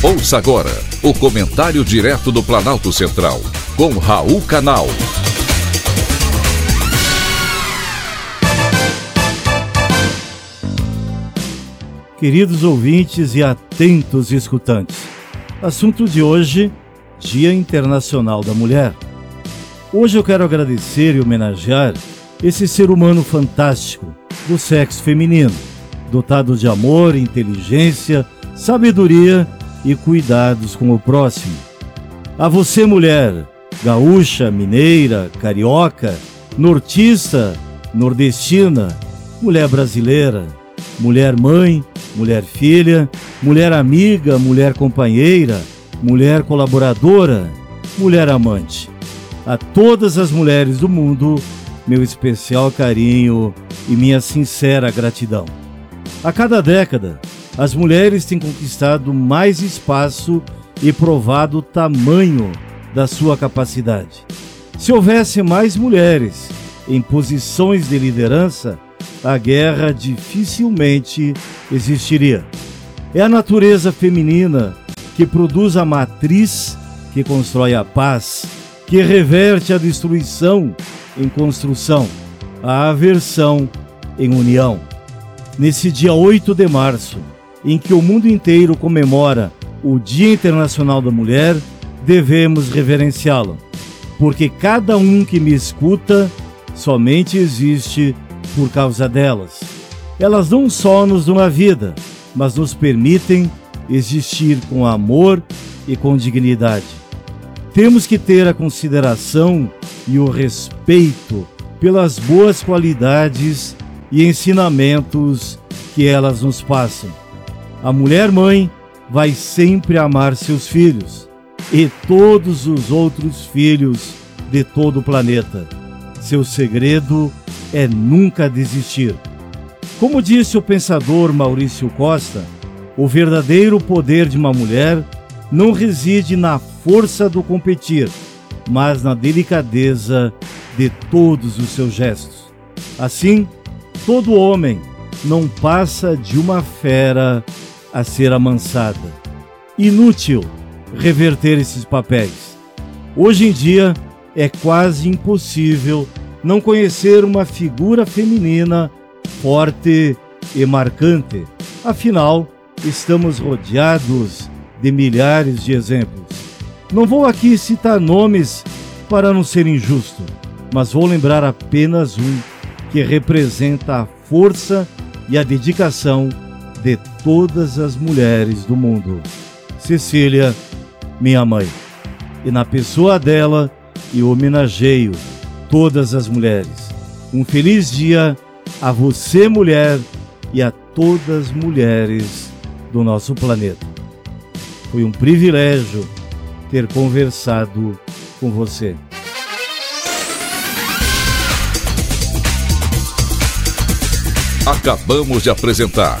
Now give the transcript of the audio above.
Ouça agora o comentário direto do Planalto Central, com Raul Canal. Queridos ouvintes e atentos escutantes, assunto de hoje: Dia Internacional da Mulher. Hoje eu quero agradecer e homenagear esse ser humano fantástico do sexo feminino, dotado de amor, inteligência, sabedoria e cuidados com o próximo. A você, mulher, gaúcha, mineira, carioca, nortista, nordestina, mulher brasileira, mulher mãe, mulher filha, mulher amiga, mulher companheira, mulher colaboradora, mulher amante. A todas as mulheres do mundo, meu especial carinho e minha sincera gratidão. A cada década, as mulheres têm conquistado mais espaço e provado o tamanho da sua capacidade. Se houvesse mais mulheres em posições de liderança, a guerra dificilmente existiria. É a natureza feminina que produz a matriz que constrói a paz, que reverte a destruição em construção, a aversão em união. Nesse dia 8 de março, em que o mundo inteiro comemora o Dia Internacional da Mulher, devemos reverenciá-la, porque cada um que me escuta somente existe por causa delas. Elas não só nos dão a vida, mas nos permitem existir com amor e com dignidade. Temos que ter a consideração e o respeito pelas boas qualidades e ensinamentos que elas nos passam. A mulher mãe vai sempre amar seus filhos e todos os outros filhos de todo o planeta. Seu segredo é nunca desistir. Como disse o pensador Maurício Costa, o verdadeiro poder de uma mulher não reside na força do competir, mas na delicadeza de todos os seus gestos. Assim, todo homem não passa de uma fera a ser amansada. Inútil reverter esses papéis. Hoje em dia é quase impossível não conhecer uma figura feminina forte e marcante. Afinal, estamos rodeados de milhares de exemplos. Não vou aqui citar nomes para não ser injusto, mas vou lembrar apenas um que representa a força e a dedicação de todas as mulheres do mundo. Cecília, minha mãe. E na pessoa dela, eu homenageio todas as mulheres. Um feliz dia a você, mulher, e a todas as mulheres do nosso planeta. Foi um privilégio ter conversado com você. Acabamos de apresentar